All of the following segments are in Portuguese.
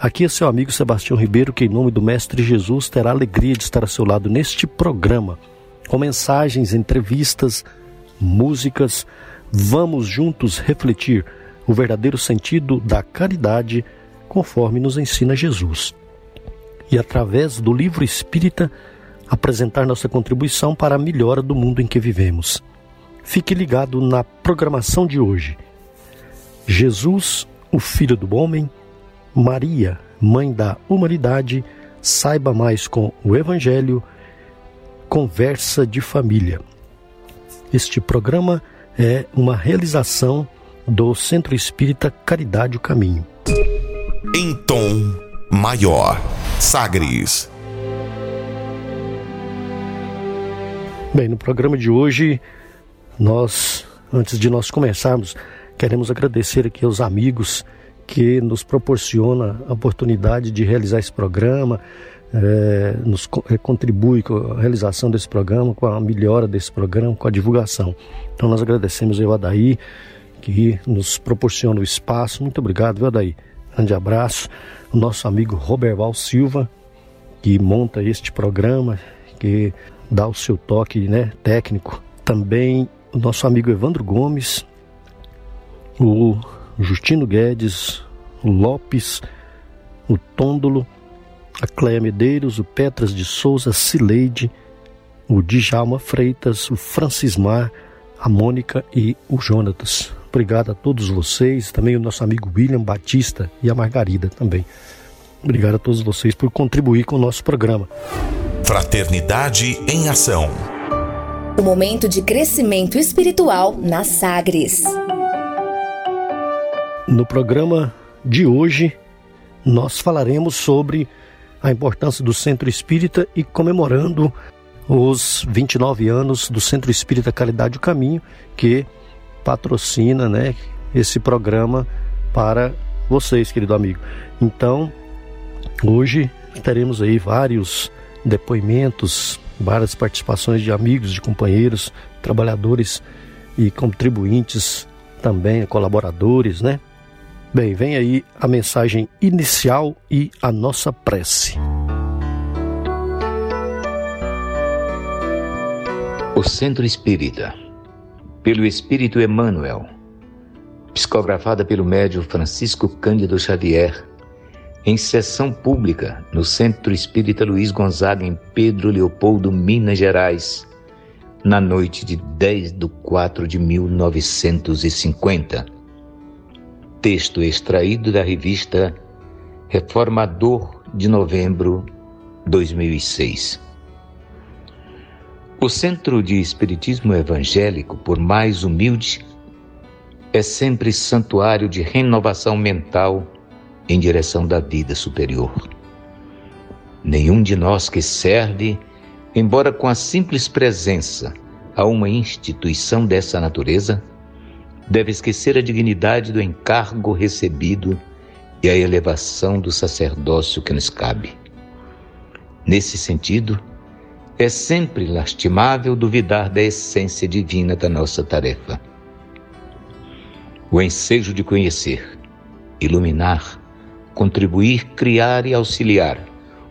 Aqui é seu amigo Sebastião Ribeiro, que em nome do Mestre Jesus terá alegria de estar ao seu lado neste programa, com mensagens, entrevistas, músicas. Vamos juntos refletir o verdadeiro sentido da caridade, conforme nos ensina Jesus. E através do livro espírita, apresentar nossa contribuição para a melhora do mundo em que vivemos. Fique ligado na programação de hoje. Jesus, o Filho do Homem, Maria, Mãe da Humanidade, saiba mais com o Evangelho, Conversa de Família. Este programa é uma realização do Centro Espírita Caridade o Caminho. Em tom maior, Sagres. Bem, no programa de hoje, nós, antes de nós começarmos, queremos agradecer aqui aos amigos que nos proporciona a oportunidade de realizar esse programa, é, nos é, contribui com a realização desse programa, com a melhora desse programa, com a divulgação. Então nós agradecemos ao Adaí, que nos proporciona o espaço. Muito obrigado, viu, Adaí? Grande abraço. O nosso amigo Roberval Silva, que monta este programa, que dá o seu toque né, técnico. Também o nosso amigo Evandro Gomes, o Justino Guedes, o Lopes, o Tôndolo, a Cléia Medeiros, o Petras de Souza, Cileide, o Djalma Freitas, o Francismar, a Mônica e o Jonatas. Obrigado a todos vocês, também o nosso amigo William Batista e a Margarida também. Obrigado a todos vocês por contribuir com o nosso programa. Fraternidade em Ação. O momento de crescimento espiritual na Sagres. No programa de hoje, nós falaremos sobre a importância do Centro Espírita e comemorando os 29 anos do Centro Espírita Caridade o Caminho, que patrocina né, esse programa para vocês, querido amigo. Então, hoje teremos aí vários depoimentos, várias participações de amigos, de companheiros, trabalhadores e contribuintes também, colaboradores, né? Bem, vem aí a mensagem inicial e a nossa prece. O Centro Espírita, pelo Espírito Emmanuel, psicografada pelo médium Francisco Cândido Xavier, em sessão pública no Centro Espírita Luiz Gonzaga, em Pedro Leopoldo, Minas Gerais, na noite de 10 de 4 de 1950 Texto extraído da revista Reformador de novembro 2006. O Centro de Espiritismo Evangélico, por mais humilde, é sempre santuário de renovação mental em direção da vida superior. Nenhum de nós que serve, embora com a simples presença a uma instituição dessa natureza, deve esquecer a dignidade do encargo recebido e a elevação do sacerdócio que nos cabe. Nesse sentido, é sempre lastimável duvidar da essência divina da nossa tarefa. O ensejo de conhecer, iluminar, contribuir, criar e auxiliar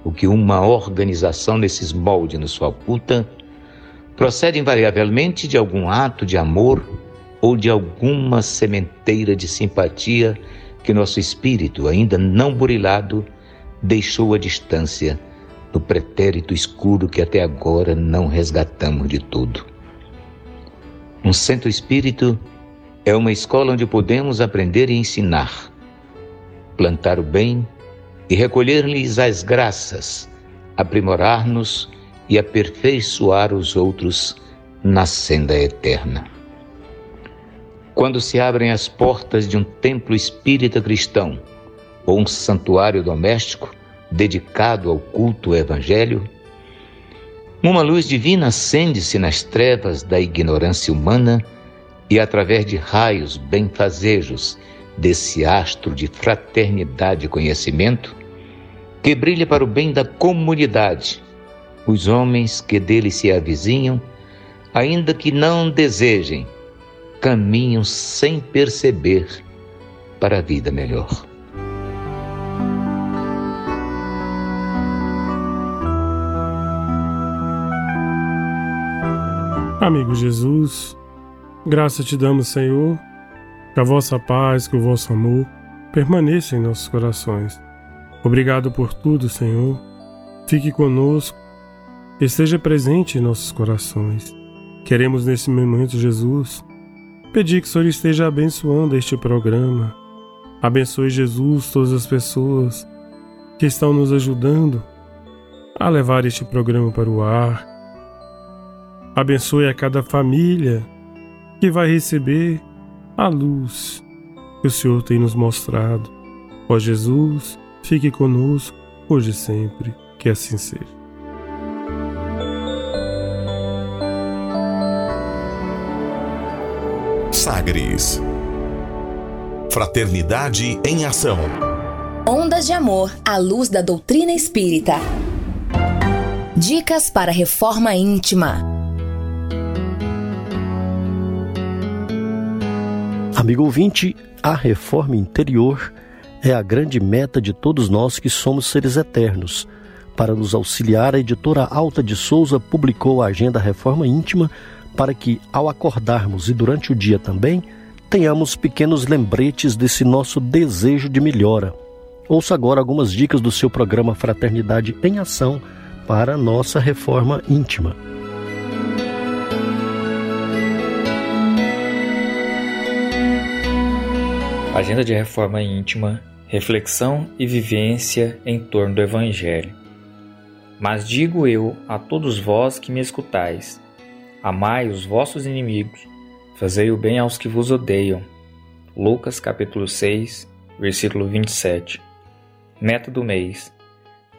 o que uma organização nesses moldes nos faculta, procede invariavelmente de algum ato de amor ou de alguma sementeira de simpatia que nosso espírito, ainda não burilado, deixou à distância no pretérito escuro que até agora não resgatamos de tudo. Um centro espírito é uma escola onde podemos aprender e ensinar, plantar o bem e recolher-lhes as graças, aprimorar-nos e aperfeiçoar os outros na senda eterna. Quando se abrem as portas de um templo espírita cristão ou um santuário doméstico, dedicado ao culto ao Evangelho, uma luz divina acende-se nas trevas da ignorância humana e, através de raios benfazejos desse astro de fraternidade e conhecimento, que brilha para o bem da comunidade, os homens que dele se avizinham, ainda que não desejem, caminham sem perceber para a vida melhor. Amigo Jesus, graça te damos, Senhor, que a vossa paz, que o vosso amor permaneça em nossos corações. Obrigado por tudo, Senhor. Fique conosco, esteja presente em nossos corações. Queremos nesse momento, Jesus, pedir que o Senhor esteja abençoando este programa. Abençoe, Jesus, todas as pessoas que estão nos ajudando a levar este programa para o ar Abençoe a cada família que vai receber a luz que o Senhor tem nos mostrado. Ó Jesus, fique conosco hoje e sempre, que assim seja. Sagres Fraternidade em Ação. Ondas de Amor à luz da doutrina espírita. Dicas para reforma íntima. Amigo ouvinte, a reforma interior é a grande meta de todos nós que somos seres eternos. Para nos auxiliar, a editora Alta de Souza publicou a Agenda Reforma Íntima para que, ao acordarmos e durante o dia também, tenhamos pequenos lembretes desse nosso desejo de melhora. Ouça agora algumas dicas do seu programa Fraternidade em Ação para nossa reforma íntima. Agenda de reforma íntima, reflexão e vivência em torno do Evangelho. Mas digo eu a todos vós que me escutais: amai os vossos inimigos, fazei o bem aos que vos odeiam. Lucas capítulo 6, versículo 27. Meta do mês: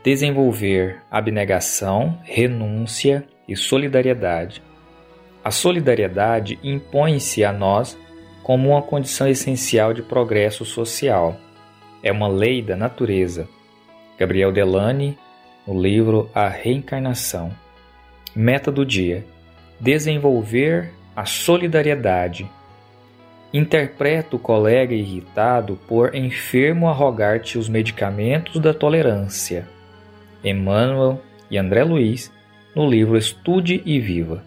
desenvolver abnegação, renúncia e solidariedade. A solidariedade impõe-se a nós como uma condição essencial de progresso social. É uma lei da natureza. Gabriel Delane, no livro A Reencarnação. Meta do dia: desenvolver a solidariedade. Interpreta o colega irritado por enfermo a rogar-te os medicamentos da tolerância. Emmanuel e André Luiz, no livro Estude e Viva.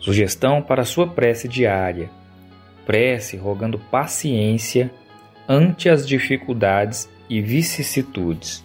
Sugestão para sua prece diária prece rogando paciência ante as dificuldades e vicissitudes.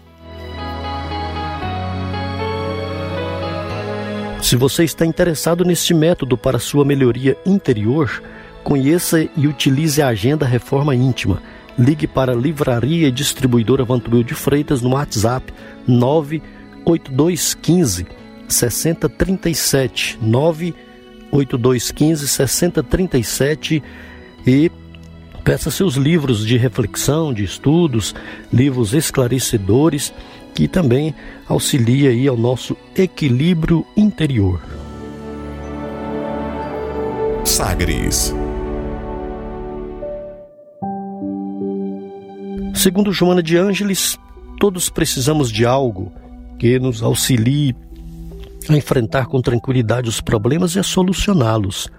Se você está interessado neste método para sua melhoria interior, conheça e utilize a Agenda Reforma Íntima. Ligue para a Livraria e Distribuidora Vantubil de Freitas no WhatsApp 98215 6037 98215 6037 e peça seus livros de reflexão, de estudos, livros esclarecedores que também auxilia aí ao nosso equilíbrio interior. Sagres. Segundo Joana de Ângeles, todos precisamos de algo que nos auxilie a enfrentar com tranquilidade os problemas e a solucioná-los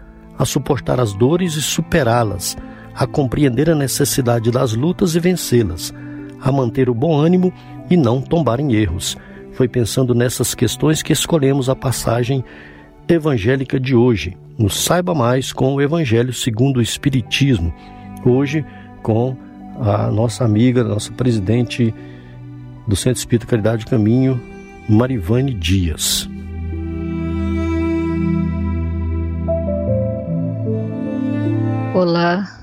a suportar as dores e superá-las, a compreender a necessidade das lutas e vencê-las, a manter o bom ânimo e não tombar em erros. Foi pensando nessas questões que escolhemos a passagem evangélica de hoje. Nos saiba mais com o Evangelho segundo o Espiritismo. Hoje, com a nossa amiga, nossa presidente do Centro Espírita Caridade Caminho, Marivane Dias. Olá,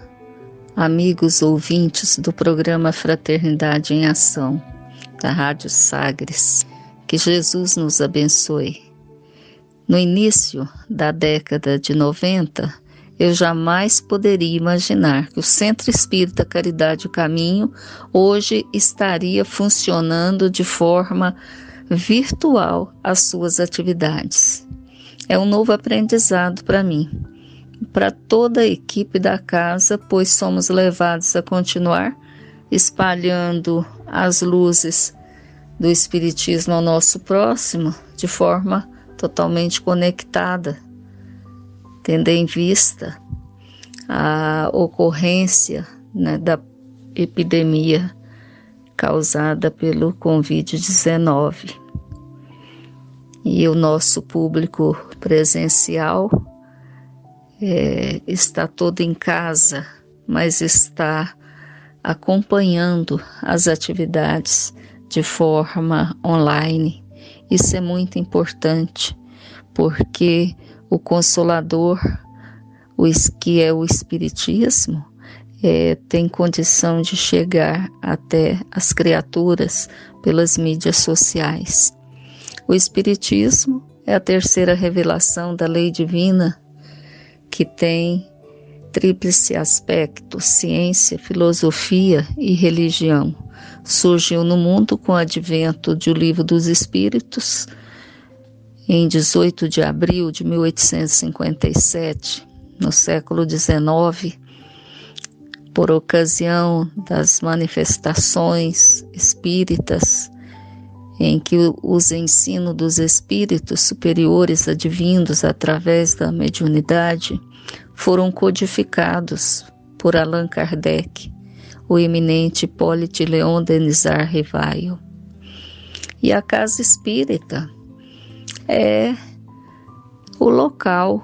amigos ouvintes do programa Fraternidade em Ação, da Rádio Sagres. Que Jesus nos abençoe. No início da década de 90, eu jamais poderia imaginar que o Centro Espírita Caridade e Caminho hoje estaria funcionando de forma virtual as suas atividades. É um novo aprendizado para mim, para toda a equipe da casa, pois somos levados a continuar espalhando as luzes do Espiritismo ao nosso próximo de forma totalmente conectada, tendo em vista a ocorrência né, da epidemia causada pelo Covid-19. E o nosso público presencial é, está todo em casa, mas está acompanhando as atividades de forma online. Isso é muito importante, porque o Consolador, o que é o Espiritismo, é, tem condição de chegar até as criaturas pelas mídias sociais. O Espiritismo é a terceira revelação da lei divina que tem tríplice aspecto: ciência, filosofia e religião. Surgiu no mundo com o advento do Livro dos Espíritos em 18 de abril de 1857, no século XIX, por ocasião das manifestações espíritas em que os ensinos dos espíritos superiores advindos através da mediunidade foram codificados por Allan Kardec, o eminente Hipólite Leon Denizar Rivaio. E a casa espírita é o local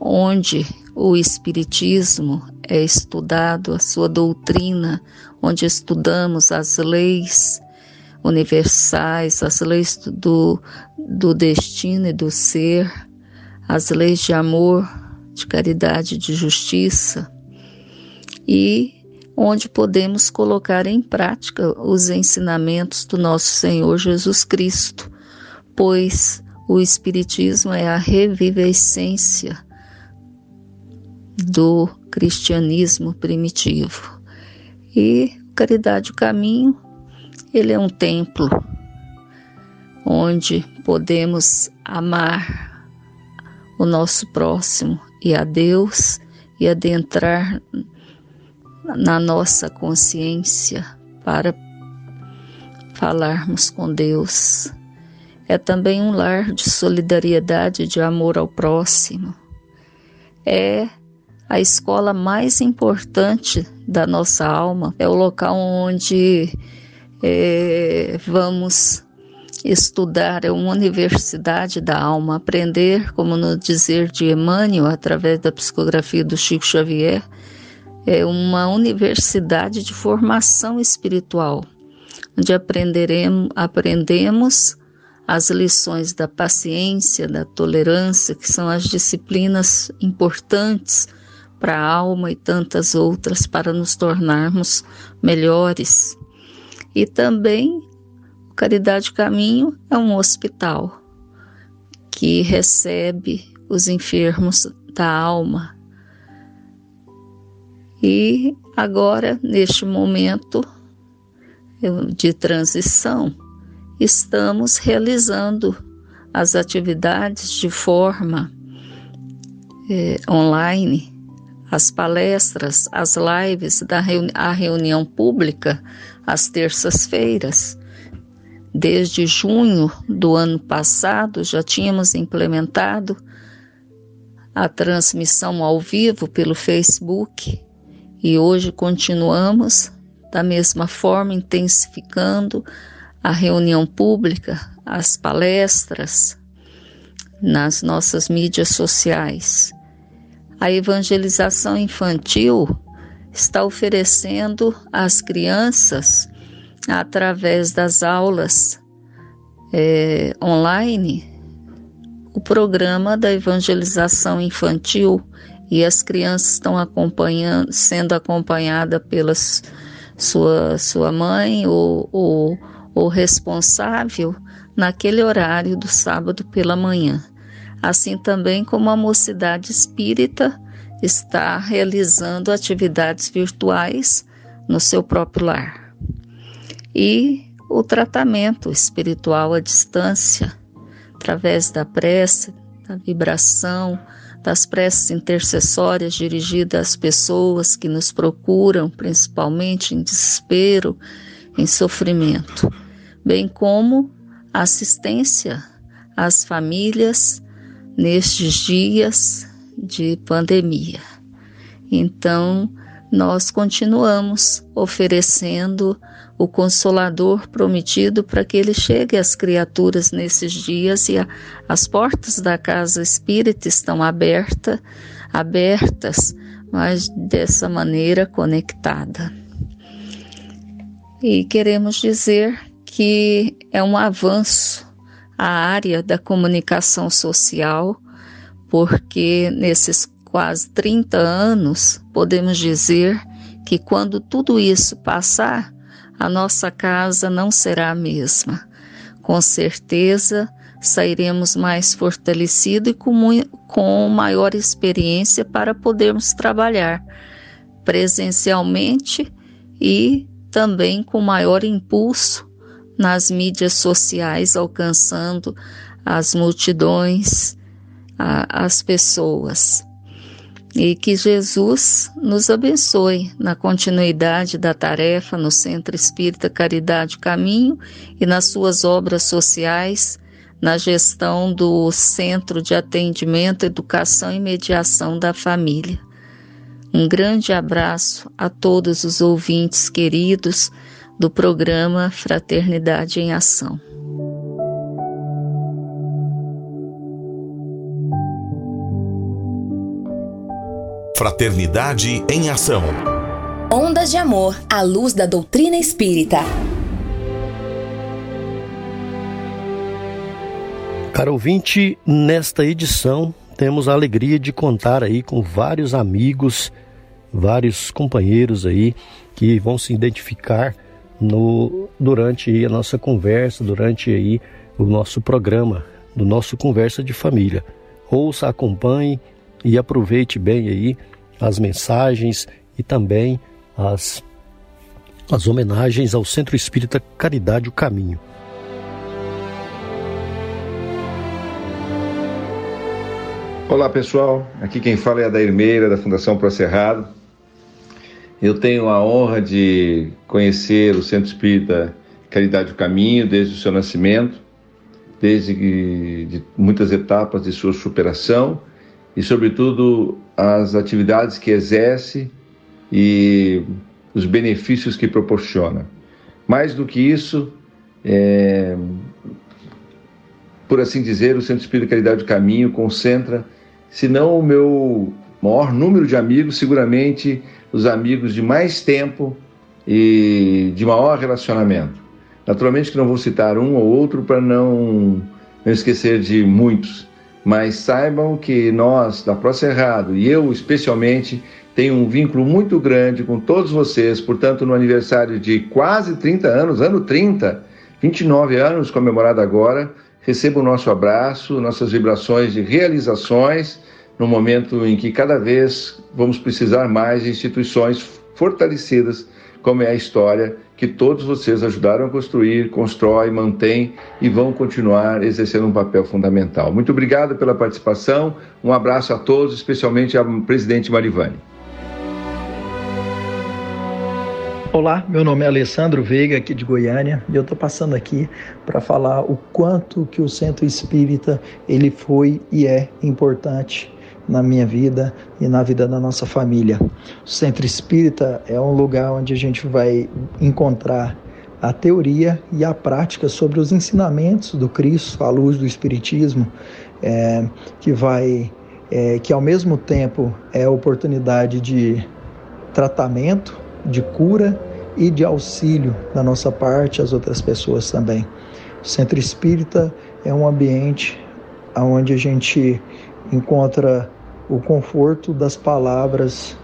onde o Espiritismo é estudado, a sua doutrina, onde estudamos as leis universais, as leis do, do destino e do ser, as leis de amor, de caridade, de justiça e onde podemos colocar em prática os ensinamentos do nosso Senhor Jesus Cristo, pois o Espiritismo é a revivescência do cristianismo primitivo. E Caridade o Caminho, ele é um templo onde podemos amar o nosso próximo e a Deus e adentrar na nossa consciência para falarmos com Deus. É também um lar de solidariedade, de amor ao próximo. É a escola mais importante da nossa alma, é o local onde é, vamos estudar, é uma universidade da alma, aprender, como no dizer de Emmanuel, através da psicografia do Chico Xavier, é uma universidade de formação espiritual, onde aprenderemos, aprendemos as lições da paciência, da tolerância, que são as disciplinas importantes para a alma e tantas outras para nos tornarmos melhores. E também Caridade Caminho é um hospital que recebe os enfermos da alma e agora, neste momento de transição, estamos realizando as atividades de forma é, online, as palestras, as lives da reuni a reunião pública às terças-feiras. Desde junho do ano passado já tínhamos implementado a transmissão ao vivo pelo Facebook e hoje continuamos da mesma forma, intensificando a reunião pública, as palestras nas nossas mídias sociais. A evangelização infantil está oferecendo às crianças, através das aulas é, online, o programa da evangelização infantil e as crianças estão acompanhando, sendo acompanhadas pela sua, sua mãe ou, ou, ou responsável naquele horário do sábado pela manhã. Assim também como a mocidade espírita está realizando atividades virtuais no seu próprio lar. E o tratamento espiritual à distância, através da prece, da vibração, das preces intercessórias dirigidas às pessoas que nos procuram, principalmente em desespero, em sofrimento, bem como assistência às famílias nestes dias de pandemia. Então, nós continuamos oferecendo o consolador prometido para que ele chegue às criaturas nesses dias e a, as portas da casa espírita estão abertas, abertas, mas dessa maneira conectada. E queremos dizer que é um avanço a área da comunicação social, porque nesses quase 30 anos, podemos dizer que quando tudo isso passar, a nossa casa não será a mesma. Com certeza, sairemos mais fortalecidos e com, com maior experiência para podermos trabalhar presencialmente e também com maior impulso nas mídias sociais, alcançando as multidões, a, as pessoas. E que Jesus nos abençoe na continuidade da tarefa no Centro Espírita Caridade Caminho e nas suas obras sociais, na gestão do Centro de Atendimento, Educação e Mediação da Família. Um grande abraço a todos os ouvintes queridos do programa Fraternidade em Ação. Fraternidade em Ação. Ondas de Amor à luz da doutrina espírita. Caro ouvinte, nesta edição temos a alegria de contar aí com vários amigos, vários companheiros aí que vão se identificar no durante a nossa conversa, durante aí o nosso programa, do nosso conversa de família. Ouça, acompanhe e aproveite bem aí as mensagens e também as, as homenagens ao Centro Espírita Caridade o Caminho. Olá pessoal, aqui quem fala é a Dair Meira da Fundação Pro. Eu tenho a honra de conhecer o Centro Espírita Caridade o Caminho desde o seu nascimento, desde de muitas etapas de sua superação e, sobretudo, as atividades que exerce e os benefícios que proporciona. Mais do que isso, é, por assim dizer, o Centro Espírita Caridade do Caminho concentra, se não o meu maior número de amigos, seguramente os amigos de mais tempo e de maior relacionamento. Naturalmente que não vou citar um ou outro para não, não esquecer de muitos, mas saibam que nós, da Pro Cerrado, e eu especialmente, tenho um vínculo muito grande com todos vocês, portanto, no aniversário de quase 30 anos, ano 30, 29 anos comemorado agora, receba o nosso abraço, nossas vibrações de realizações, no momento em que cada vez vamos precisar mais de instituições fortalecidas, como é a história que todos vocês ajudaram a construir, constrói, mantém e vão continuar exercendo um papel fundamental. Muito obrigado pela participação, um abraço a todos, especialmente ao presidente Marivani. Olá, meu nome é Alessandro Veiga, aqui de Goiânia, e eu estou passando aqui para falar o quanto que o Centro Espírita ele foi e é importante na minha vida e na vida da nossa família. O Centro Espírita é um lugar onde a gente vai encontrar a teoria e a prática sobre os ensinamentos do Cristo à luz do Espiritismo, é, que vai, é, que ao mesmo tempo é oportunidade de tratamento, de cura e de auxílio da nossa parte às outras pessoas também. O Centro Espírita é um ambiente onde a gente encontra o conforto das palavras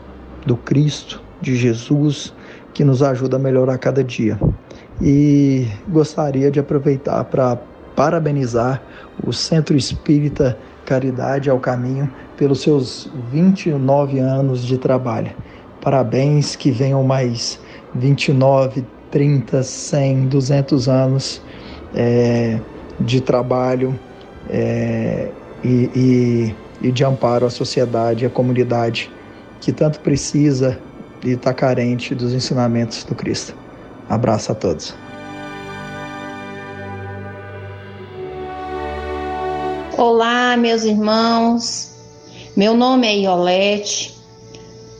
do Cristo, de Jesus, que nos ajuda a melhorar cada dia. E gostaria de aproveitar para parabenizar o Centro Espírita Caridade ao Caminho pelos seus 29 anos de trabalho. Parabéns, que venham mais 29, 30, 100, 200 anos é, de trabalho é, e, e, e, de amparo à sociedade, à comunidade que tanto precisa e está carente dos ensinamentos do Cristo. Abraço a todos. Olá, meus irmãos. Meu nome é Iolete.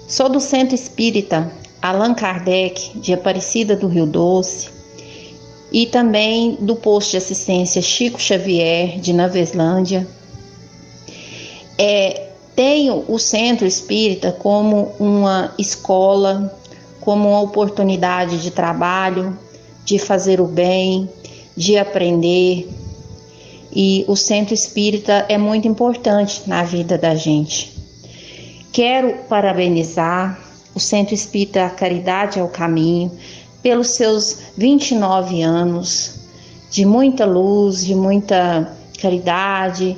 Sou do Centro Espírita Allan Kardec, de Aparecida do Rio Doce, e também do posto de assistência Chico Xavier, de Naveslândia. É, tenho o Centro Espírita como uma escola, como uma oportunidade de trabalho, de fazer o bem, de aprender. E o Centro Espírita é muito importante na vida da gente. Quero parabenizar o Centro Espírita Caridade é o Caminho, pelos seus 29 anos de muita luz, de muita caridade,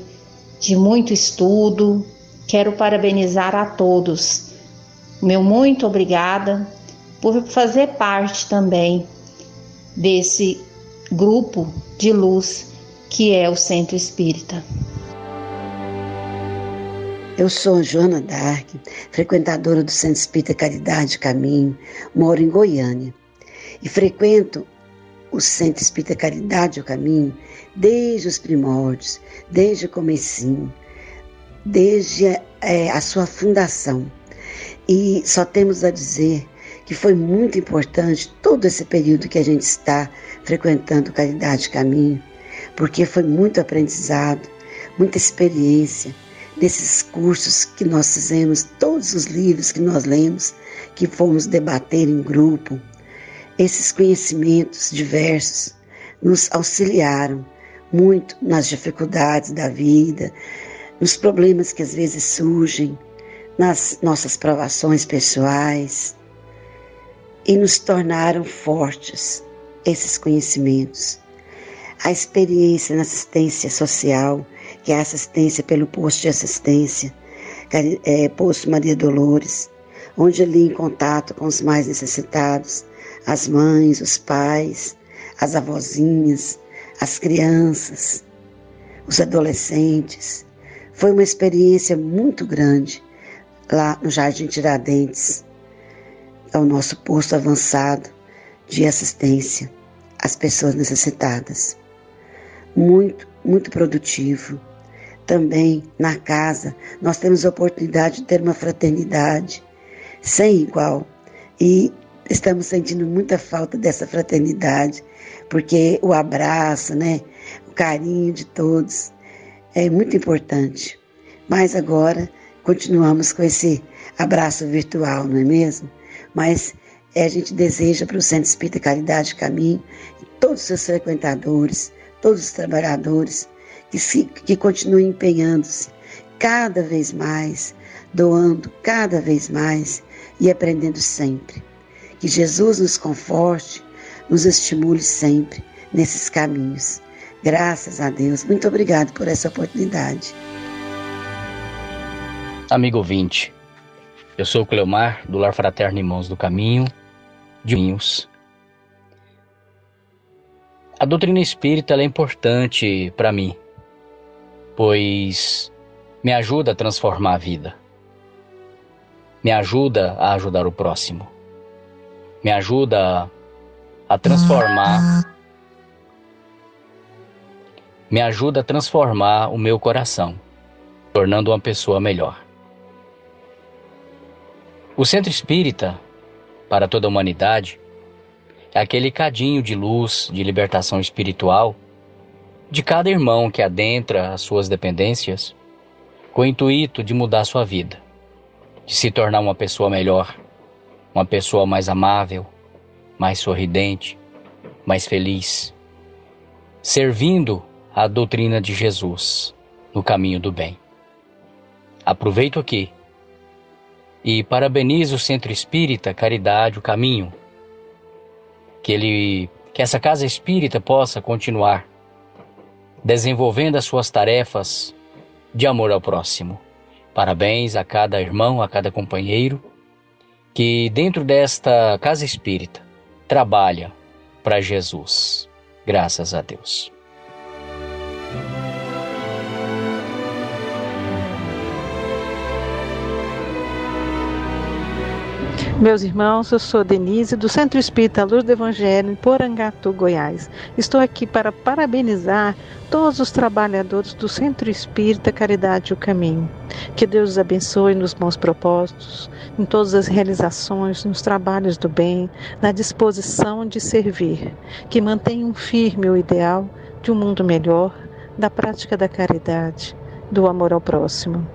de muito estudo. Quero parabenizar a todos. Meu muito obrigada por fazer parte também desse grupo de luz que é o Centro Espírita. Eu sou Joana Dark, frequentadora do Centro Espírita Caridade Caminho, moro em Goiânia e frequento o Centro Espírita Caridade o Caminho desde os primórdios, desde o comecinho, desde é, a sua fundação. E só temos a dizer que foi muito importante todo esse período que a gente está frequentando Caridade Caminho, porque foi muito aprendizado, muita experiência, desses cursos que nós fizemos, todos os livros que nós lemos, que fomos debater em grupo, esses conhecimentos diversos nos auxiliaram muito nas dificuldades da vida, nos problemas que às vezes surgem, nas nossas provações pessoais e nos tornaram fortes esses conhecimentos. A experiência na assistência social que é a assistência pelo posto de assistência, é, posto Maria Dolores, onde ali em contato com os mais necessitados, as mães, os pais, as avózinhas, as crianças, os adolescentes. Foi uma experiência muito grande lá no Jardim Tiradentes, é o nosso posto avançado de assistência às pessoas necessitadas. Muito, muito produtivo também na casa, nós temos a oportunidade de ter uma fraternidade sem igual. E estamos sentindo muita falta dessa fraternidade, porque o abraço, né, o carinho de todos é muito importante. Mas agora continuamos com esse abraço virtual, não é mesmo? Mas é, a gente deseja para o Centro Espírita Caridade Caminho, todos os seus frequentadores, todos os trabalhadores, que, se, que continue empenhando-se cada vez mais, doando cada vez mais e aprendendo sempre. Que Jesus nos conforte, nos estimule sempre nesses caminhos. Graças a Deus. Muito obrigado por essa oportunidade. Amigo ouvinte, eu sou o Cleomar, do Lar Fraterno Irmãos do Caminho, de Vinhos. A doutrina espírita é importante para mim, pois me ajuda a transformar a vida, me ajuda a ajudar o próximo, me ajuda a transformar, me ajuda a transformar o meu coração, tornando uma pessoa melhor. O centro espírita, para toda a humanidade, é aquele cadinho de luz, de libertação espiritual de cada irmão que adentra as suas dependências com o intuito de mudar sua vida, de se tornar uma pessoa melhor, uma pessoa mais amável, mais sorridente, mais feliz, servindo a doutrina de Jesus no caminho do bem. Aproveito aqui e parabenizo o Centro Espírita Caridade o Caminho, que ele que essa casa espírita possa continuar desenvolvendo as suas tarefas de amor ao próximo. Parabéns a cada irmão, a cada companheiro que, dentro desta casa espírita, trabalha para Jesus. Graças a Deus. Meus irmãos, eu sou Denise, do Centro Espírita Luz do Evangelho, em Porangatu, Goiás. Estou aqui para parabenizar todos os trabalhadores do Centro Espírita Caridade e o Caminho. Que Deus os abençoe nos bons propósitos, em todas as realizações, nos trabalhos do bem, na disposição de servir. Que mantenham firme o ideal de um mundo melhor, da prática da caridade, do amor ao próximo.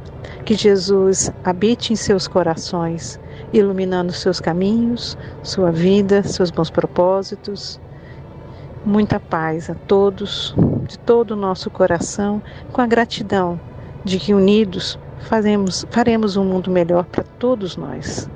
Que Jesus habite em seus corações iluminando seus caminhos, sua vida, seus bons propósitos. Muita paz a todos, de todo o nosso coração, com a gratidão de que unidos faremos, faremos um mundo melhor para todos nós.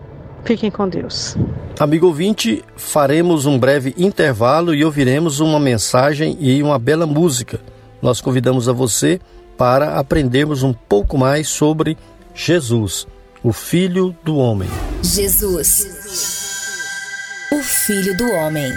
Fiquem com Deus. Amigo ouvinte, faremos um breve intervalo e ouviremos uma mensagem e uma bela música. Nós convidamos a você para aprendermos um pouco mais sobre Jesus o Filho do Homem. Jesus, o Filho do Homem.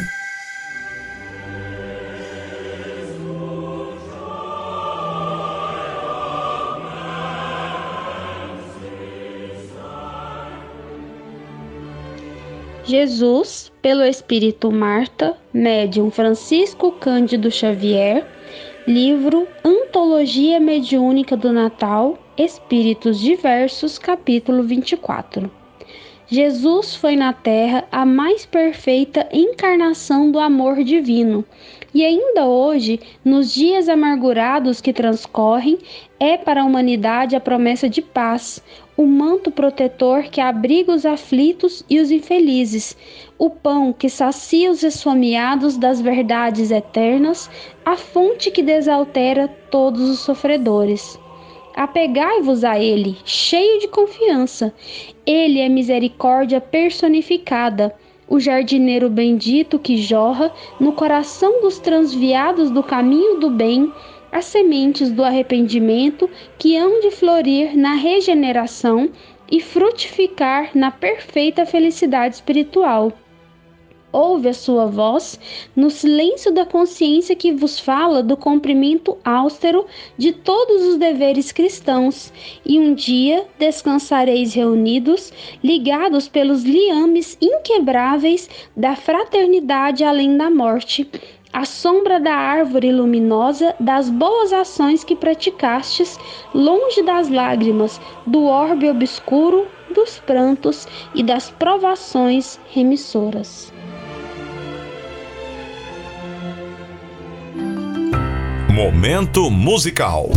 Jesus, pelo Espírito Marta, médium Francisco Cândido Xavier, livro Antologia Mediúnica do Natal, Espíritos Diversos, capítulo 24. Jesus foi na terra a mais perfeita encarnação do amor divino, e ainda hoje, nos dias amargurados que transcorrem, é para a humanidade a promessa de paz, o manto protetor que abriga os aflitos e os infelizes, o pão que sacia os esfomeados das verdades eternas, a fonte que desaltera todos os sofredores. Apegai-vos a Ele, cheio de confiança. Ele é misericórdia personificada, o jardineiro bendito que jorra no coração dos transviados do caminho do bem as sementes do arrependimento que hão de florir na regeneração e frutificar na perfeita felicidade espiritual ouve a sua voz no silêncio da consciência que vos fala do cumprimento austero de todos os deveres cristãos, e um dia descansareis reunidos, ligados pelos liames inquebráveis da fraternidade além da morte, à sombra da árvore luminosa das boas ações que praticastes, longe das lágrimas, do orbe obscuro, dos prantos e das provações remissoras. Momento musical.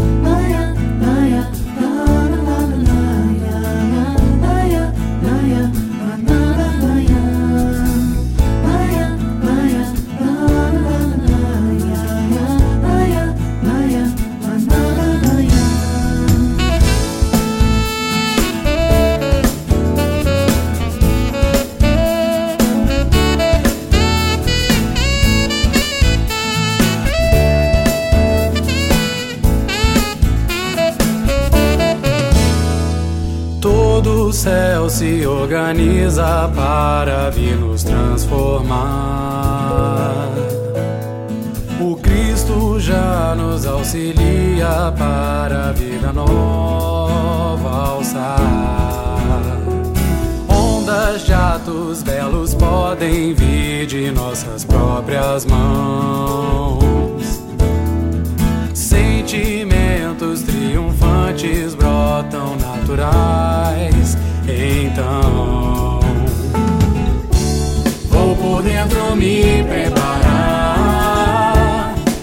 Se organiza para vir nos transformar. O Cristo já nos auxilia para a vida nova alçar. Ondas de atos belos podem vir de nossas próprias mãos. Sentimentos triunfantes brotam naturais então, vou por dentro me preparar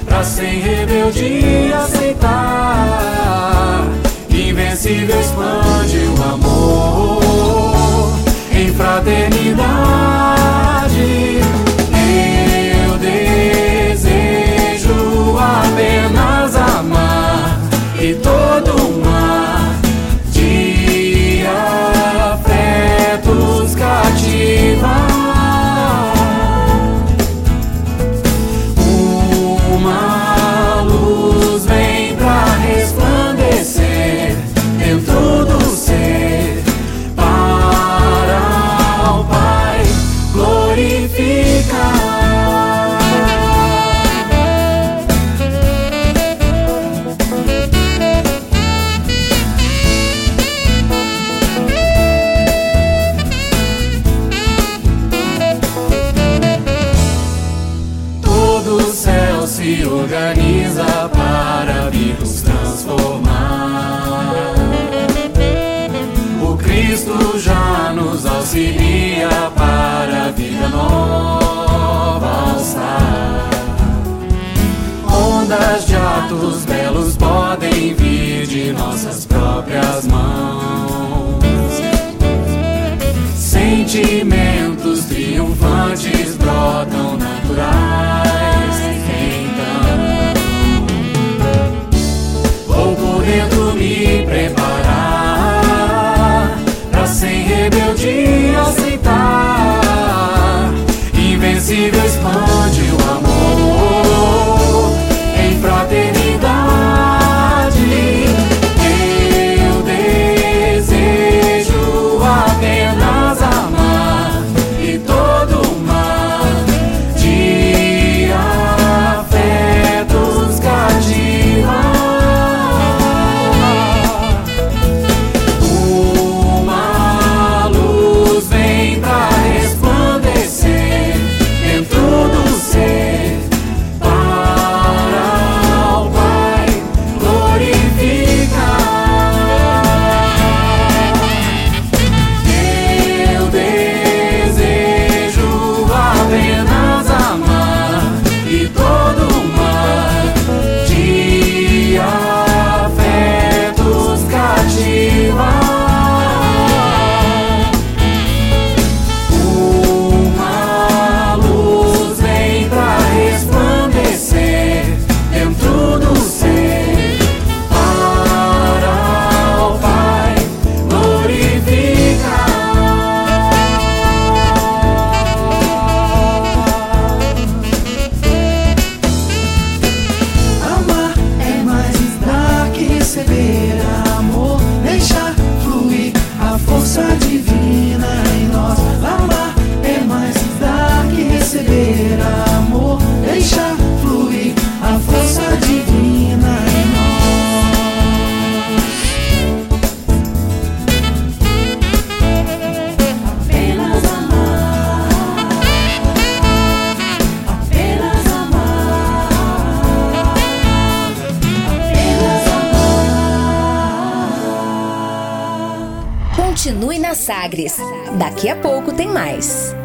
pra sem rebeldia aceitar. Invencível expande o amor em fraternidade. Nossas próprias mãos. Sentimentos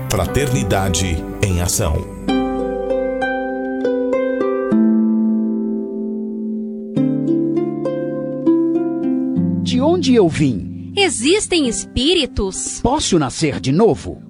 Fraternidade em Ação. De onde eu vim? Existem espíritos? Posso nascer de novo?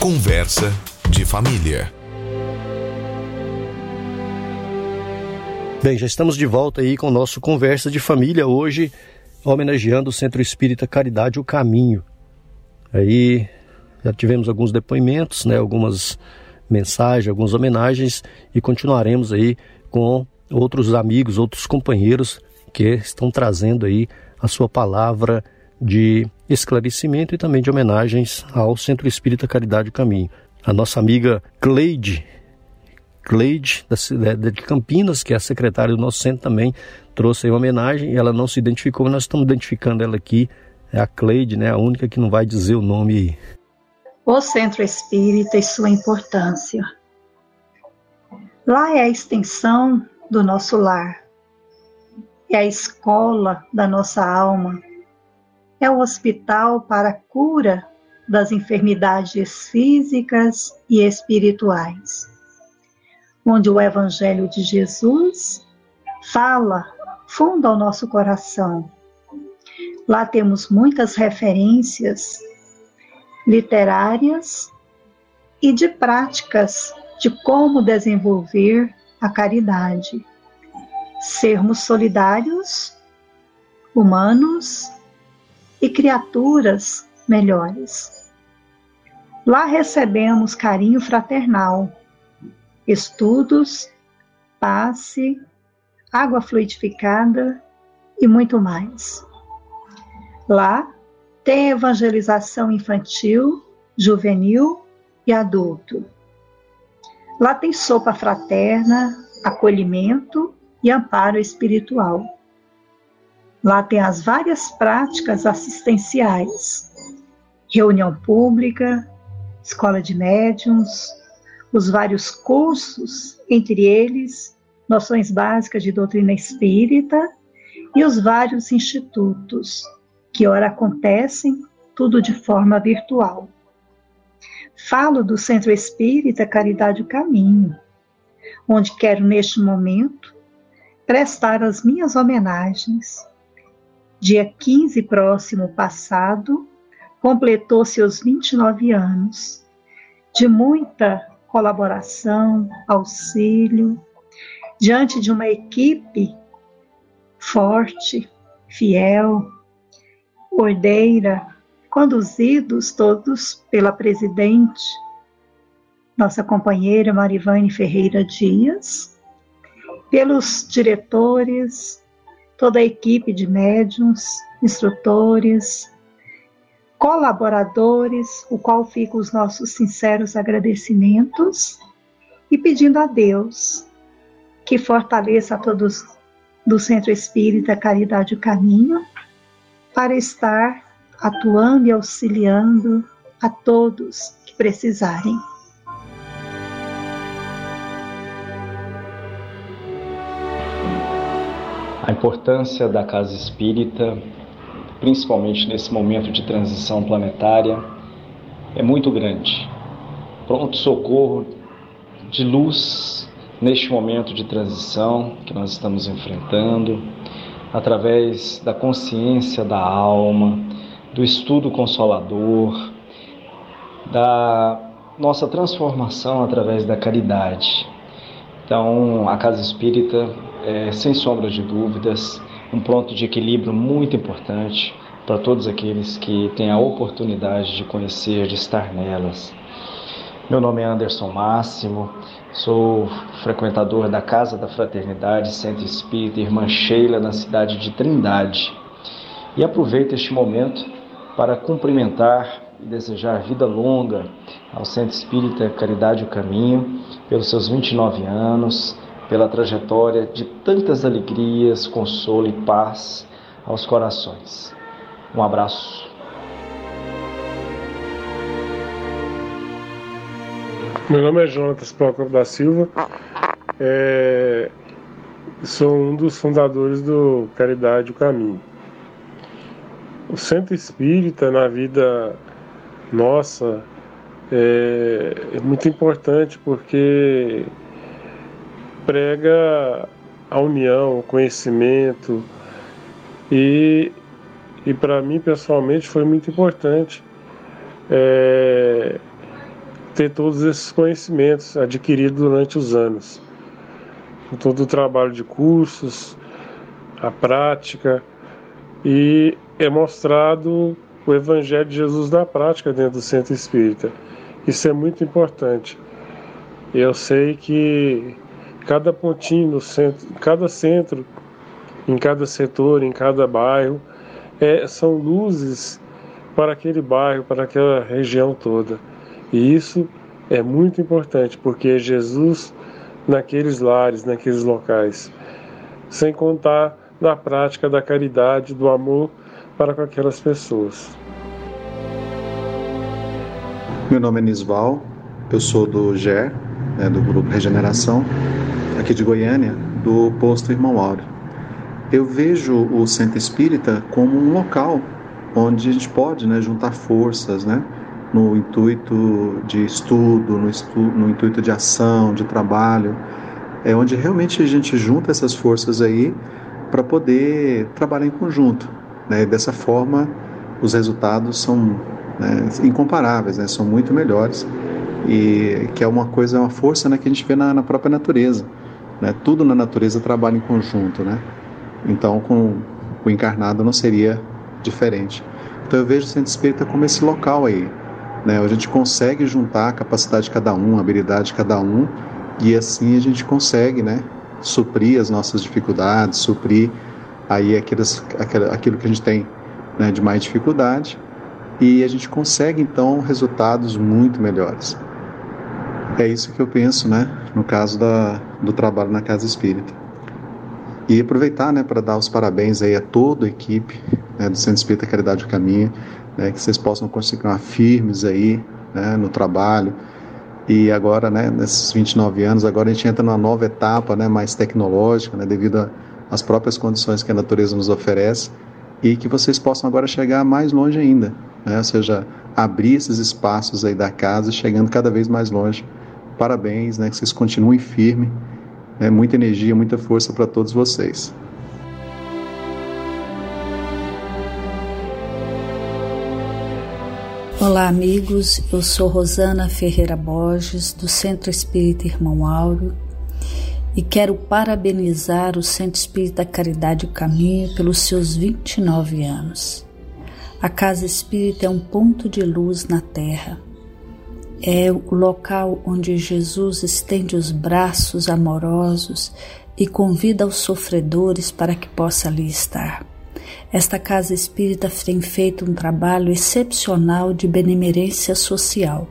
Conversa de família. Bem, já estamos de volta aí com o nosso Conversa de Família, hoje homenageando o Centro Espírita Caridade o Caminho. Aí já tivemos alguns depoimentos, né, algumas mensagens, algumas homenagens e continuaremos aí com outros amigos, outros companheiros que estão trazendo aí a sua palavra de esclarecimento e também de homenagens ao Centro Espírita Caridade Caminho. A nossa amiga Cleide, Cleide de Campinas, que é a secretária do nosso centro também, trouxe aí uma homenagem. Ela não se identificou, mas nós estamos identificando ela aqui. É a Cleide, né? A única que não vai dizer o nome aí. O Centro Espírita e sua importância. Lá é a extensão do nosso lar, é a escola da nossa alma, é o hospital para a cura das enfermidades físicas e espirituais, onde o Evangelho de Jesus fala, funda o nosso coração. Lá temos muitas referências literárias e de práticas de como desenvolver a caridade. Sermos solidários, humanos e criaturas melhores. Lá recebemos carinho fraternal, estudos, passe, água fluidificada e muito mais. Lá tem evangelização infantil, juvenil e adulto. Lá tem sopa fraterna, acolhimento e amparo espiritual. Lá tem as várias práticas assistenciais, reunião pública, escola de médiums, os vários cursos, entre eles noções básicas de doutrina espírita e os vários institutos, que ora acontecem tudo de forma virtual. Falo do Centro Espírita Caridade o Caminho, onde quero neste momento prestar as minhas homenagens. Dia 15 próximo passado, completou seus 29 anos, de muita colaboração, auxílio, diante de uma equipe forte, fiel, ordeira, conduzidos todos pela presidente, nossa companheira Marivane Ferreira Dias, pelos diretores, toda a equipe de médiums, instrutores, colaboradores, o qual ficam os nossos sinceros agradecimentos e pedindo a Deus que fortaleça a todos do Centro Espírita Caridade o Caminho para estar atuando e auxiliando a todos que precisarem. Importância da casa espírita, principalmente nesse momento de transição planetária, é muito grande. Pronto-socorro de luz neste momento de transição que nós estamos enfrentando, através da consciência da alma, do estudo consolador, da nossa transformação através da caridade. Então, a casa espírita é, sem sombra de dúvidas, um ponto de equilíbrio muito importante para todos aqueles que têm a oportunidade de conhecer, de estar nelas. Meu nome é Anderson Máximo, sou frequentador da Casa da Fraternidade Centro Espírita Irmã Sheila, na cidade de Trindade. E aproveito este momento para cumprimentar e desejar vida longa ao Centro Espírita Caridade o Caminho, pelos seus 29 anos, pela trajetória de tantas alegrias, consolo e paz aos corações. Um abraço. Meu nome é Jonatas Procopio da Silva, é... sou um dos fundadores do Caridade o Caminho. O centro espírita na vida nossa é, é muito importante porque prega a união, o conhecimento e, e para mim pessoalmente foi muito importante é, ter todos esses conhecimentos adquiridos durante os anos. Todo o trabalho de cursos, a prática e é mostrado o Evangelho de Jesus na prática dentro do centro espírita. Isso é muito importante. Eu sei que cada pontinho no centro, cada centro, em cada setor, em cada bairro, é, são luzes para aquele bairro, para aquela região toda. E isso é muito importante, porque é Jesus naqueles lares, naqueles locais. Sem contar na prática da caridade, do amor para com aquelas pessoas. Meu nome é Nisval, eu sou do GER, né, do Grupo Regeneração, aqui de Goiânia, do posto Irmão Áureo. Eu vejo o centro espírita como um local onde a gente pode né, juntar forças, né, no intuito de estudo, no, estu no intuito de ação, de trabalho, é onde realmente a gente junta essas forças aí para poder trabalhar em conjunto. Né? dessa forma, os resultados são né, incomparáveis, né? são muito melhores e que é uma coisa, uma força né, que a gente vê na, na própria natureza. Né? Tudo na natureza trabalha em conjunto, né? Então, com o encarnado não seria diferente. Então eu vejo o centro espírita como esse local aí, né? A gente consegue juntar a capacidade de cada um, a habilidade de cada um, e assim a gente consegue, né? Suprir as nossas dificuldades, suprir aí aquelas, aquilo que a gente tem né, de mais dificuldade, e a gente consegue então resultados muito melhores. É isso que eu penso, né? No caso da, do trabalho na casa espírita. E aproveitar, né, para dar os parabéns aí a toda a equipe né, do Centro Espírita Caridade do Caminho, né, que vocês possam continuar firmes aí né, no trabalho. E agora, né, nesses 29 anos, agora a gente entra numa nova etapa, né, mais tecnológica, né, devido às próprias condições que a natureza nos oferece, e que vocês possam agora chegar mais longe ainda, né, ou seja, abrir esses espaços aí da casa, chegando cada vez mais longe. Parabéns, né, que vocês continuem firmes é muita energia, muita força para todos vocês. Olá, amigos. Eu sou Rosana Ferreira Borges, do Centro Espírita Irmão Áureo, e quero parabenizar o Centro Espírita Caridade e Caminho pelos seus 29 anos. A Casa Espírita é um ponto de luz na Terra é o local onde Jesus estende os braços amorosos e convida os sofredores para que possa ali estar. Esta casa espírita tem feito um trabalho excepcional de benemerência social,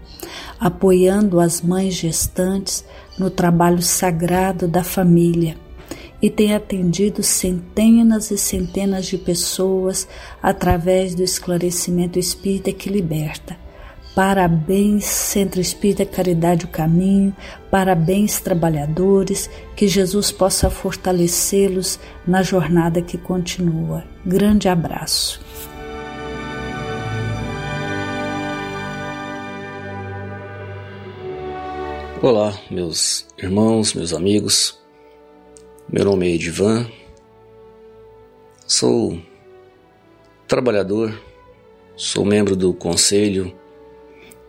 apoiando as mães gestantes no trabalho sagrado da família e tem atendido centenas e centenas de pessoas através do esclarecimento espírita que liberta Parabéns, Centro Espírita Caridade o Caminho, parabéns, trabalhadores, que Jesus possa fortalecê-los na jornada que continua. Grande abraço. Olá, meus irmãos, meus amigos. Meu nome é Edivan. Sou trabalhador, sou membro do conselho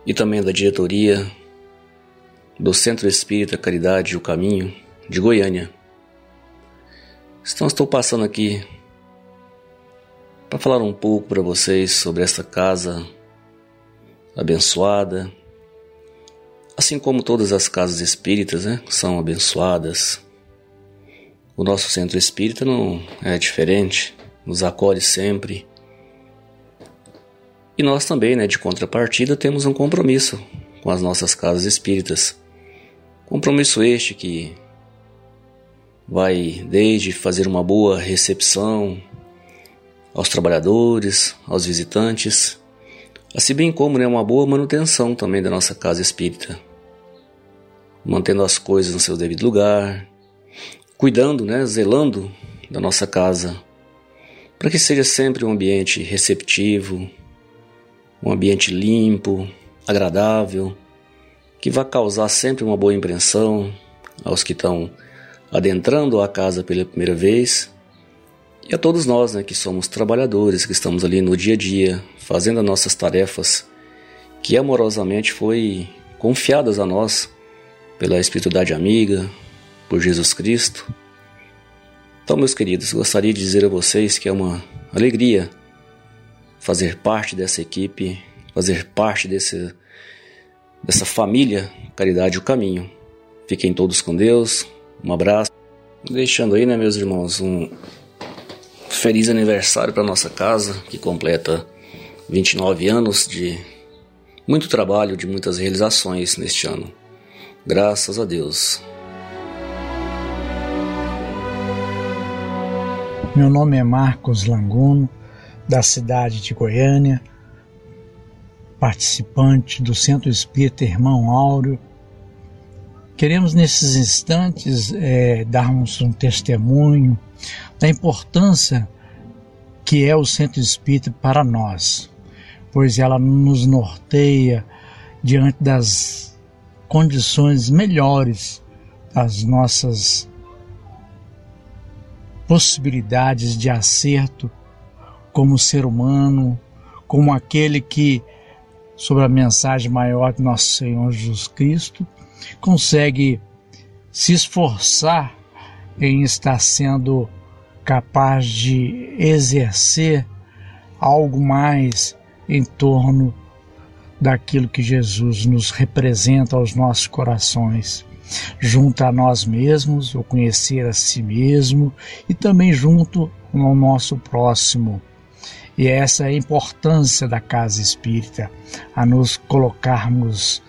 e também da diretoria do Centro Espírita Caridade e o Caminho de Goiânia. Então estou passando aqui para falar um pouco para vocês sobre esta casa abençoada, assim como todas as casas espíritas, né, são abençoadas. O nosso centro espírita não é diferente, nos acolhe sempre e nós também, né, de contrapartida, temos um compromisso com as nossas casas espíritas. Compromisso este que vai desde fazer uma boa recepção aos trabalhadores, aos visitantes, assim bem como né, uma boa manutenção também da nossa casa espírita, mantendo as coisas no seu devido lugar, cuidando, né, zelando da nossa casa, para que seja sempre um ambiente receptivo, um ambiente limpo, agradável, que vai causar sempre uma boa impressão aos que estão adentrando a casa pela primeira vez e a todos nós, né, que somos trabalhadores, que estamos ali no dia a dia, fazendo as nossas tarefas que amorosamente foi confiadas a nós pela espiritualidade amiga, por Jesus Cristo. Então, meus queridos, gostaria de dizer a vocês que é uma alegria fazer parte dessa equipe, fazer parte desse, dessa família Caridade o Caminho. Fiquem todos com Deus, um abraço. Deixando aí, né, meus irmãos, um feliz aniversário para nossa casa, que completa 29 anos de muito trabalho, de muitas realizações neste ano. Graças a Deus. Meu nome é Marcos Languno, da cidade de Goiânia, participante do Centro Espírita Irmão Áureo. Queremos nesses instantes é, darmos um testemunho da importância que é o Centro Espírita para nós, pois ela nos norteia diante das condições melhores das nossas possibilidades de acerto como ser humano, como aquele que, sobre a mensagem maior de nosso Senhor Jesus Cristo, consegue se esforçar em estar sendo capaz de exercer algo mais em torno daquilo que Jesus nos representa aos nossos corações, junto a nós mesmos, o conhecer a si mesmo e também junto ao nosso próximo. E essa é a importância da casa espírita, a nos colocarmos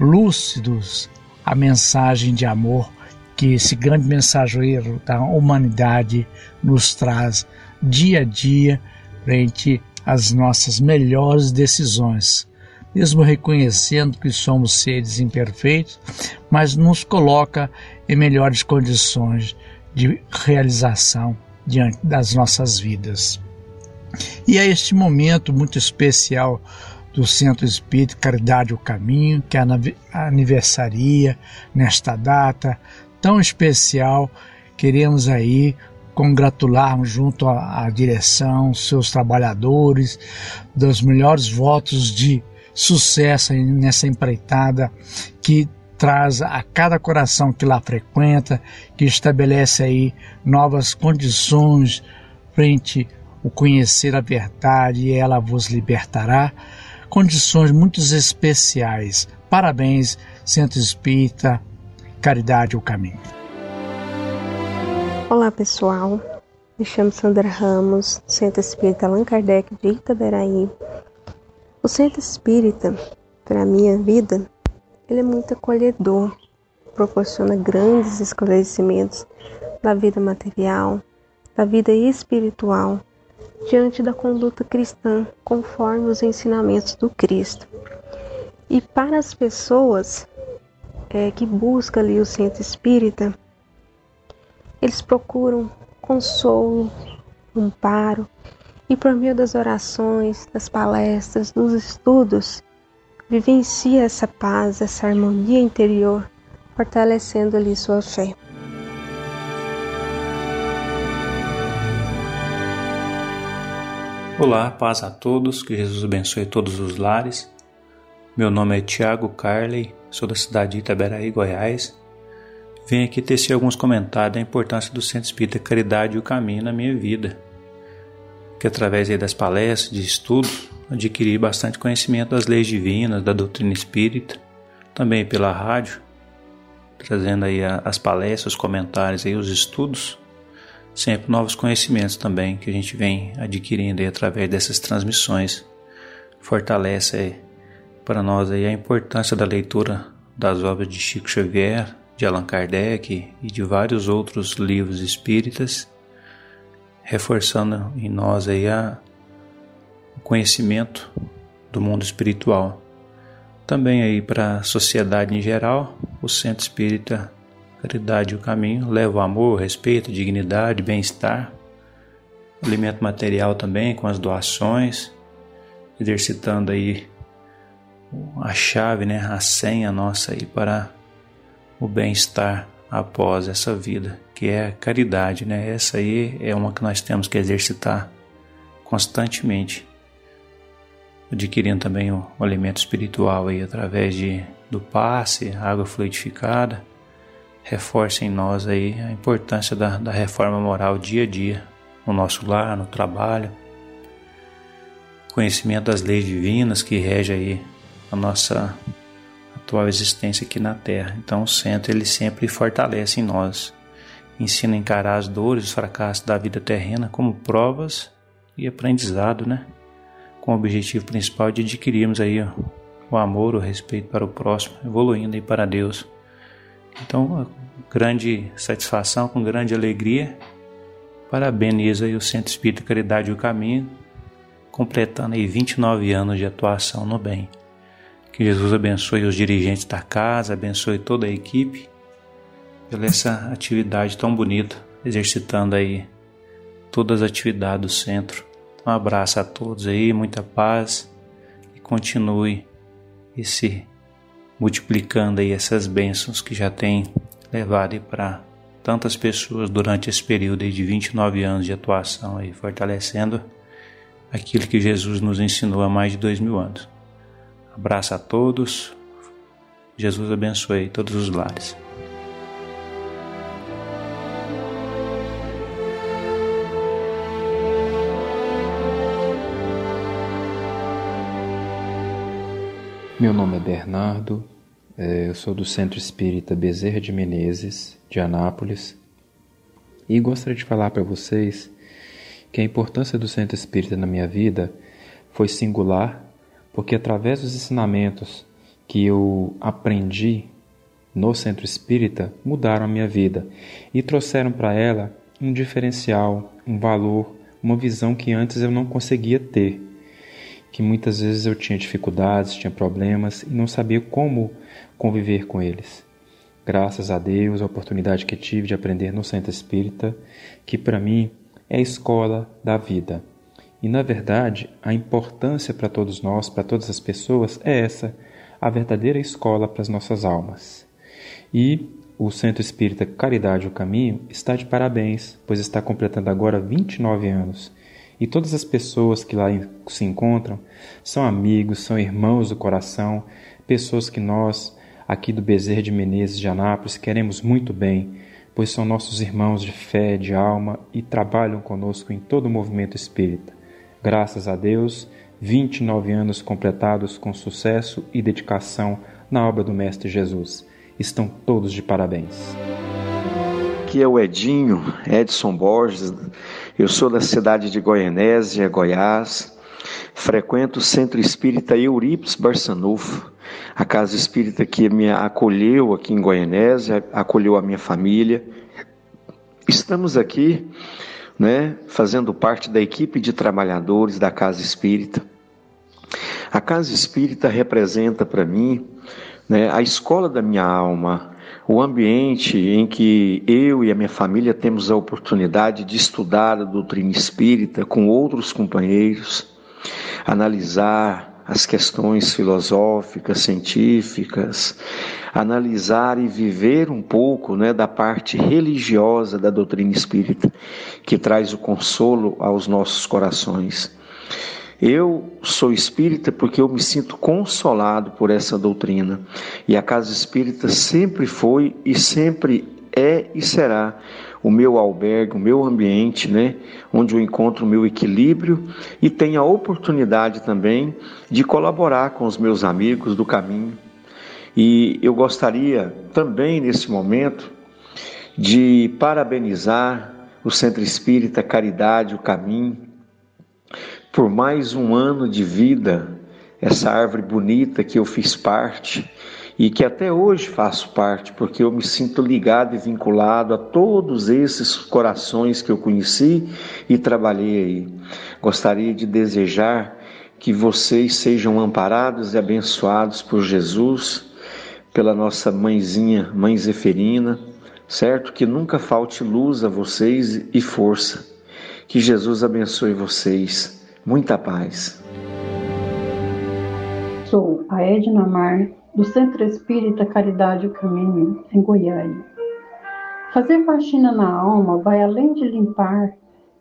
lúcidos a mensagem de amor que esse grande mensageiro da humanidade nos traz dia a dia frente às nossas melhores decisões, mesmo reconhecendo que somos seres imperfeitos, mas nos coloca em melhores condições de realização diante das nossas vidas. E é este momento muito especial do Centro Espírita Caridade o Caminho, que aniversaria nesta data tão especial. Queremos aí congratularmos junto à, à direção, seus trabalhadores, dos melhores votos de sucesso nessa empreitada que traz a cada coração que lá frequenta, que estabelece aí novas condições frente o conhecer a verdade e ela vos libertará. Condições muito especiais. Parabéns, Centro Espírita, Caridade o Caminho. Olá pessoal, me chamo Sandra Ramos, Centro Espírita Allan Kardec de Itaberaí. O Centro Espírita, para a minha vida, ele é muito acolhedor, proporciona grandes esclarecimentos da vida material, da vida espiritual diante da conduta cristã, conforme os ensinamentos do Cristo. E para as pessoas é, que buscam ali o centro espírita, eles procuram consolo, amparo, e por meio das orações, das palestras, dos estudos, vivencia essa paz, essa harmonia interior, fortalecendo ali sua fé. Olá, paz a todos, que Jesus abençoe todos os lares. Meu nome é Tiago Carley, sou da cidade de Itaberaí, Goiás. Venho aqui tecer alguns comentários da importância do Centro Espírita Caridade e o Caminho na minha vida. Que através das palestras, de estudos, adquiri bastante conhecimento das leis divinas, da doutrina espírita, também pela rádio, trazendo aí as palestras, os comentários e os estudos sempre novos conhecimentos também que a gente vem adquirindo aí através dessas transmissões. Fortalece para nós aí a importância da leitura das obras de Chico Xavier, de Allan Kardec e de vários outros livros espíritas, reforçando em nós aí a, o conhecimento do mundo espiritual. Também aí para a sociedade em geral, o Centro Espírita Caridade o caminho leva o amor, respeito, dignidade, bem-estar, alimento material também com as doações, exercitando aí a chave, né, a senha nossa aí para o bem-estar após essa vida, que é a caridade, né? Essa aí é uma que nós temos que exercitar constantemente, adquirindo também o, o alimento espiritual aí através de do passe, água fluidificada reforça em nós aí a importância da, da reforma moral dia a dia, no nosso lar, no trabalho, conhecimento das leis divinas que rege aí a nossa atual existência aqui na Terra. Então o centro ele sempre fortalece em nós, ensina a encarar as dores, os fracassos da vida terrena como provas e aprendizado, né? Com o objetivo principal de adquirirmos aí o amor, o respeito para o próximo, evoluindo aí para Deus. Então, grande satisfação, com grande alegria, parabenizo aí o Centro Espírita Caridade e o Caminho, completando aí 29 anos de atuação no bem. Que Jesus abençoe os dirigentes da casa, abençoe toda a equipe pela essa atividade tão bonita, exercitando aí todas as atividades do centro. Um abraço a todos aí, muita paz e continue esse multiplicando aí essas bênçãos que já tem levado para tantas pessoas durante esse período aí de 29 anos de atuação aí, fortalecendo aquilo que Jesus nos ensinou há mais de dois mil anos. Abraço a todos, Jesus abençoe todos os lares. Meu nome é Bernardo, é, eu sou do Centro Espírita Bezerra de Menezes, de Anápolis, e gostaria de falar para vocês que a importância do Centro Espírita na minha vida foi singular, porque através dos ensinamentos que eu aprendi no Centro Espírita mudaram a minha vida e trouxeram para ela um diferencial, um valor, uma visão que antes eu não conseguia ter. Que muitas vezes eu tinha dificuldades, tinha problemas e não sabia como conviver com eles. Graças a Deus, a oportunidade que tive de aprender no Centro Espírita, que para mim é a escola da vida. E na verdade, a importância para todos nós, para todas as pessoas, é essa, a verdadeira escola para as nossas almas. E o Centro Espírita Caridade o Caminho está de parabéns, pois está completando agora 29 anos. E todas as pessoas que lá se encontram são amigos, são irmãos do coração, pessoas que nós, aqui do Bezerra de Menezes de Anápolis, queremos muito bem, pois são nossos irmãos de fé, de alma e trabalham conosco em todo o movimento espírita. Graças a Deus, 29 anos completados com sucesso e dedicação na obra do Mestre Jesus. Estão todos de parabéns. Aqui é o Edinho, Edson Borges. Eu sou da cidade de Goianésia, Goiás. Frequento o Centro Espírita Euripides Barçanufo, a casa espírita que me acolheu aqui em Goianésia, acolheu a minha família. Estamos aqui, né, fazendo parte da equipe de trabalhadores da casa espírita. A casa espírita representa para mim né, a escola da minha alma, o ambiente em que eu e a minha família temos a oportunidade de estudar a doutrina espírita com outros companheiros, analisar as questões filosóficas, científicas, analisar e viver um pouco né, da parte religiosa da doutrina espírita, que traz o consolo aos nossos corações. Eu sou espírita porque eu me sinto consolado por essa doutrina. E a casa espírita sempre foi e sempre é e será o meu albergue, o meu ambiente, né, onde eu encontro o meu equilíbrio e tenho a oportunidade também de colaborar com os meus amigos do caminho. E eu gostaria também nesse momento de parabenizar o Centro Espírita Caridade, o Caminho, por mais um ano de vida, essa árvore bonita que eu fiz parte e que até hoje faço parte, porque eu me sinto ligado e vinculado a todos esses corações que eu conheci e trabalhei aí. Gostaria de desejar que vocês sejam amparados e abençoados por Jesus, pela nossa mãezinha, mãe Zeferina, certo? Que nunca falte luz a vocês e força. Que Jesus abençoe vocês. Muita paz. Sou a Edna Mar, do Centro Espírita Caridade o Caminho, em Goiânia. Fazer faxina na alma vai além de limpar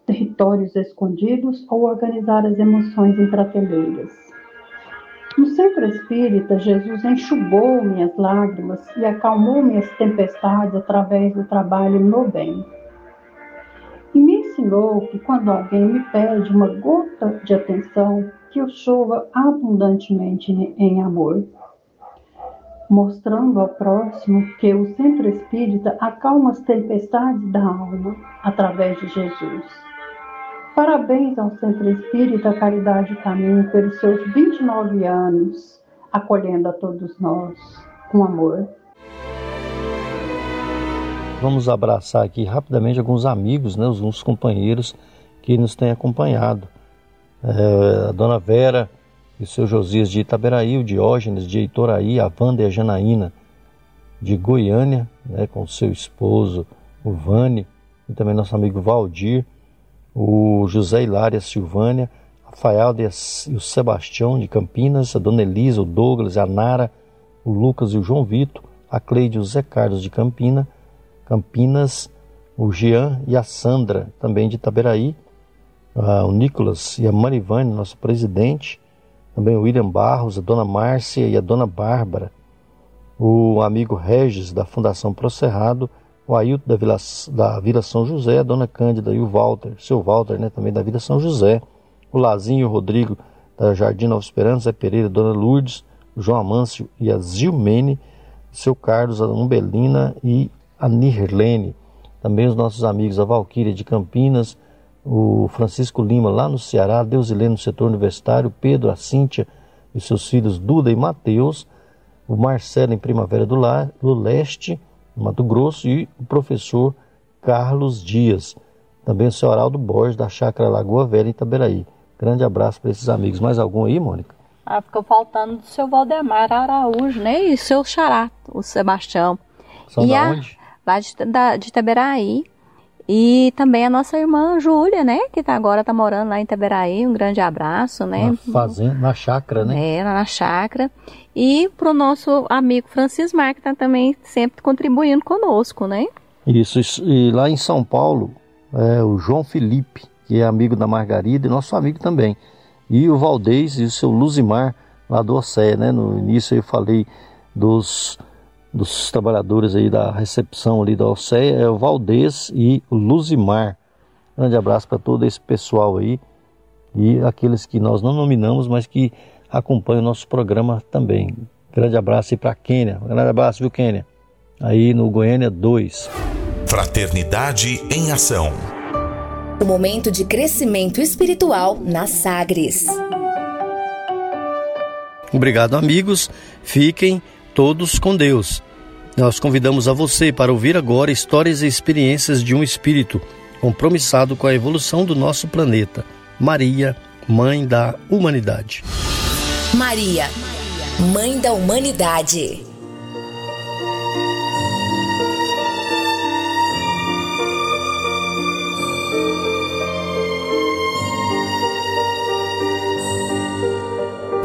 territórios escondidos ou organizar as emoções em prateleiras. No Centro Espírita, Jesus enxugou minhas lágrimas e acalmou minhas tempestades através do trabalho no bem ensinou que quando alguém me pede uma gota de atenção, que eu chova abundantemente em amor, mostrando ao próximo que o centro espírita acalma as tempestades da alma através de Jesus. Parabéns ao Centro Espírita Caridade Caminho pelos seus 29 anos, acolhendo a todos nós com amor. Vamos abraçar aqui rapidamente alguns amigos, né, alguns companheiros que nos têm acompanhado. É, a dona Vera e o seu Josias de Itaberaí, o Diógenes de Heitoraí, a Wanda e a Janaína de Goiânia, né, com seu esposo, o Vane, e também nosso amigo Valdir, o José Hilária Silvânia, Rafael e o Sebastião de Campinas, a Dona Elisa, o Douglas, a Nara, o Lucas e o João Vitor, a Cleide e o Zé Carlos de Campina, Campinas, o Jean e a Sandra, também de Itaberaí, uh, o Nicolas e a Marivane, nosso presidente, também o William Barros, a dona Márcia e a dona Bárbara, o amigo Regis, da Fundação Procerrado, o Ailton da Vila, da Vila São José, a dona Cândida e o Walter, seu Walter, né, também da Vila São José, o Lazinho e o Rodrigo, da Jardim Nova Esperança, Zé Pereira, dona Lourdes, João Amâncio e a Zilmene, seu Carlos, a Umbelina e a Nirlene. Também os nossos amigos, a Valquíria de Campinas, o Francisco Lima lá no Ceará, Deusilene no setor universitário, Pedro, a Cíntia e seus filhos Duda e Mateus, o Marcelo em Primavera do, Lar, do Leste, Mato Grosso, e o professor Carlos Dias. Também o senhor Araldo Borges, da Chácara Lagoa Velha, em Itaberaí. Grande abraço para esses amigos. Mais algum aí, Mônica? Ah, ficou faltando do seu Valdemar Araújo, né? E seu xará, o Sebastião. São e da a, onde? Lá de, da, de Itaberaí. E também a nossa irmã Júlia, né? Que tá, agora tá morando lá em Itaberaí. Um grande abraço, né? Na fazenda, na chácara, né? É, na chácara. E pro nosso amigo Francis Mar, que tá também sempre contribuindo conosco, né? Isso, isso. E lá em São Paulo, é, o João Felipe, que é amigo da Margarida e nosso amigo também. E o Valdez e o seu Luzimar, lá do Océ, né? No início eu falei dos, dos trabalhadores aí da recepção ali da Océ, é o Valdez e o Luzimar. Grande abraço para todo esse pessoal aí e aqueles que nós não nominamos, mas que acompanham o nosso programa também. Grande abraço aí para a Quênia. Grande abraço, viu, Quênia? Aí no Goiânia 2. Fraternidade em Ação. O momento de crescimento espiritual na Sagres. Obrigado, amigos. Fiquem todos com Deus. Nós convidamos a você para ouvir agora histórias e experiências de um espírito compromissado com a evolução do nosso planeta. Maria, Mãe da Humanidade. Maria, Mãe da Humanidade.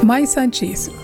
Mãe Santíssima,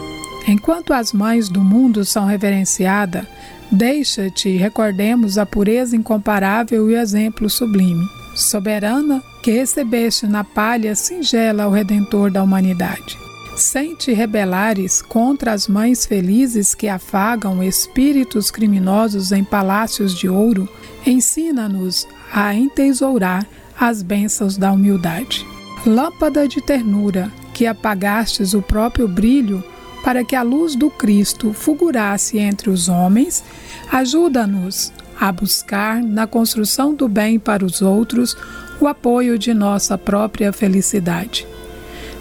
enquanto as mães do mundo são reverenciadas, deixa-te recordemos a pureza incomparável e o exemplo sublime. Soberana, que recebeste na palha singela o Redentor da humanidade. Sem te rebelares contra as mães felizes que afagam espíritos criminosos em palácios de ouro, ensina-nos a entesourar as bênçãos da humildade. Lâmpada de ternura, que apagastes o próprio brilho para que a luz do Cristo fulgurasse entre os homens, ajuda-nos a buscar na construção do bem para os outros o apoio de nossa própria felicidade.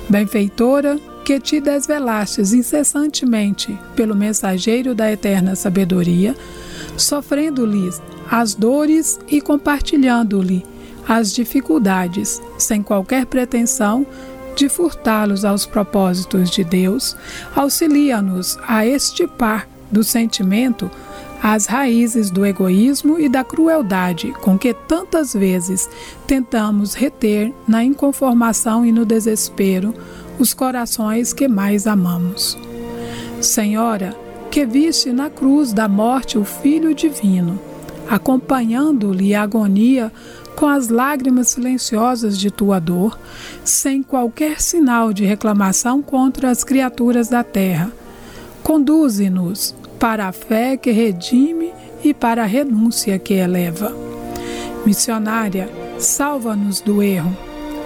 Benfeitora, que te desvelastes incessantemente pelo mensageiro da eterna sabedoria, sofrendo-lhes as dores e compartilhando-lhe as dificuldades, sem qualquer pretensão de furtá-los aos propósitos de Deus, auxilia-nos a estipar do sentimento as raízes do egoísmo e da crueldade com que tantas vezes tentamos reter na inconformação e no desespero os corações que mais amamos. Senhora, que viste na cruz da morte o Filho Divino, acompanhando-lhe a agonia com as lágrimas silenciosas de tua dor, sem qualquer sinal de reclamação contra as criaturas da terra. Conduze-nos para a fé que redime e para a renúncia que eleva. Missionária, salva-nos do erro.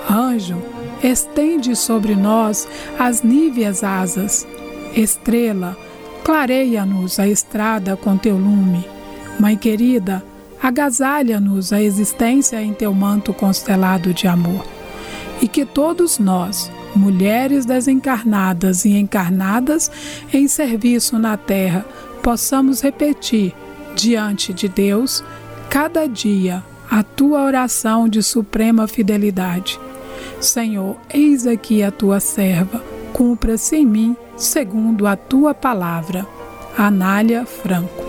Anjo, estende sobre nós as níveas asas. Estrela, clareia-nos a estrada com teu lume. Mãe querida, agasalha-nos a existência em teu manto constelado de amor. E que todos nós, mulheres desencarnadas e encarnadas em serviço na terra, possamos repetir diante de Deus cada dia a tua oração de suprema fidelidade. Senhor, eis aqui a tua serva, cumpra-se em mim segundo a tua palavra. Anália Franco.